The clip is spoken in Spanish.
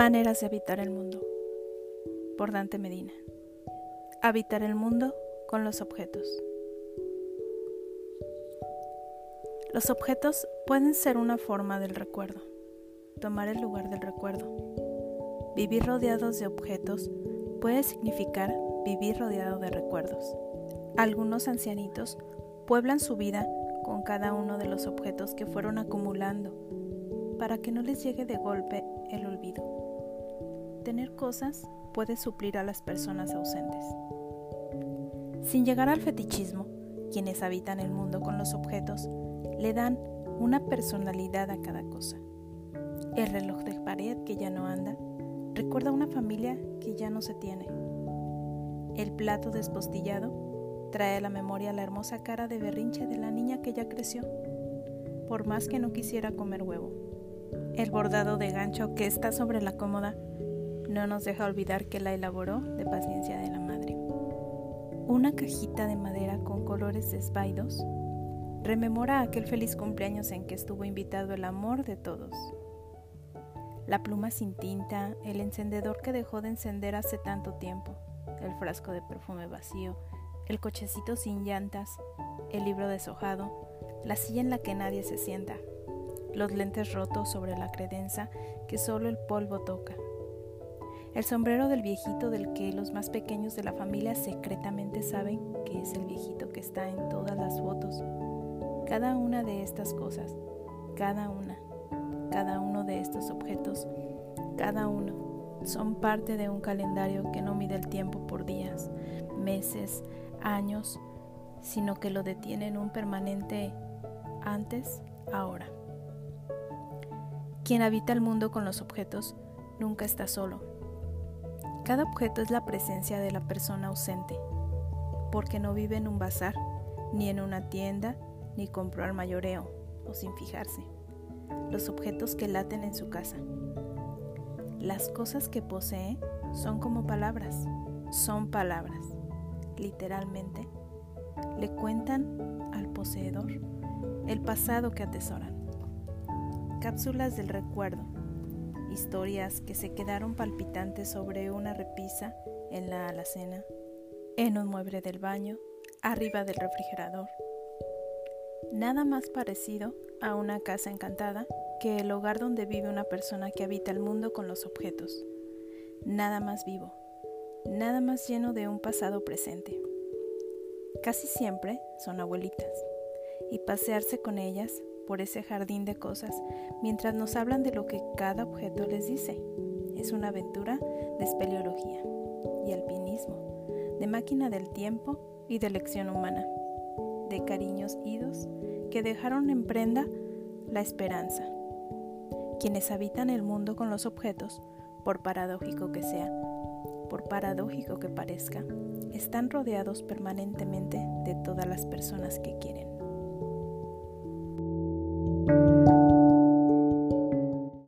Maneras de habitar el mundo. Por Dante Medina. Habitar el mundo con los objetos. Los objetos pueden ser una forma del recuerdo, tomar el lugar del recuerdo. Vivir rodeados de objetos puede significar vivir rodeado de recuerdos. Algunos ancianitos pueblan su vida con cada uno de los objetos que fueron acumulando para que no les llegue de golpe el olvido. Tener cosas puede suplir a las personas ausentes. Sin llegar al fetichismo, quienes habitan el mundo con los objetos le dan una personalidad a cada cosa. El reloj de pared que ya no anda recuerda a una familia que ya no se tiene. El plato despostillado trae a la memoria la hermosa cara de berrinche de la niña que ya creció, por más que no quisiera comer huevo. El bordado de gancho que está sobre la cómoda no nos deja olvidar que la elaboró de paciencia de la madre. Una cajita de madera con colores desvaidos rememora aquel feliz cumpleaños en que estuvo invitado el amor de todos. La pluma sin tinta, el encendedor que dejó de encender hace tanto tiempo, el frasco de perfume vacío, el cochecito sin llantas, el libro deshojado, la silla en la que nadie se sienta, los lentes rotos sobre la credenza que solo el polvo toca el sombrero del viejito del que los más pequeños de la familia secretamente saben que es el viejito que está en todas las fotos. Cada una de estas cosas, cada una, cada uno de estos objetos, cada uno, son parte de un calendario que no mide el tiempo por días, meses, años, sino que lo detiene en un permanente antes, ahora. Quien habita el mundo con los objetos nunca está solo cada objeto es la presencia de la persona ausente, porque no vive en un bazar, ni en una tienda, ni compró al mayoreo, o sin fijarse. Los objetos que laten en su casa. Las cosas que posee son como palabras, son palabras. Literalmente, le cuentan al poseedor el pasado que atesoran. Cápsulas del recuerdo historias que se quedaron palpitantes sobre una repisa en la alacena, en un mueble del baño, arriba del refrigerador. Nada más parecido a una casa encantada que el hogar donde vive una persona que habita el mundo con los objetos. Nada más vivo, nada más lleno de un pasado presente. Casi siempre son abuelitas, y pasearse con ellas por ese jardín de cosas mientras nos hablan de lo que cada objeto les dice. Es una aventura de espeleología y alpinismo, de máquina del tiempo y de lección humana, de cariños idos que dejaron en prenda la esperanza. Quienes habitan el mundo con los objetos, por paradójico que sea, por paradójico que parezca, están rodeados permanentemente de todas las personas que quieren.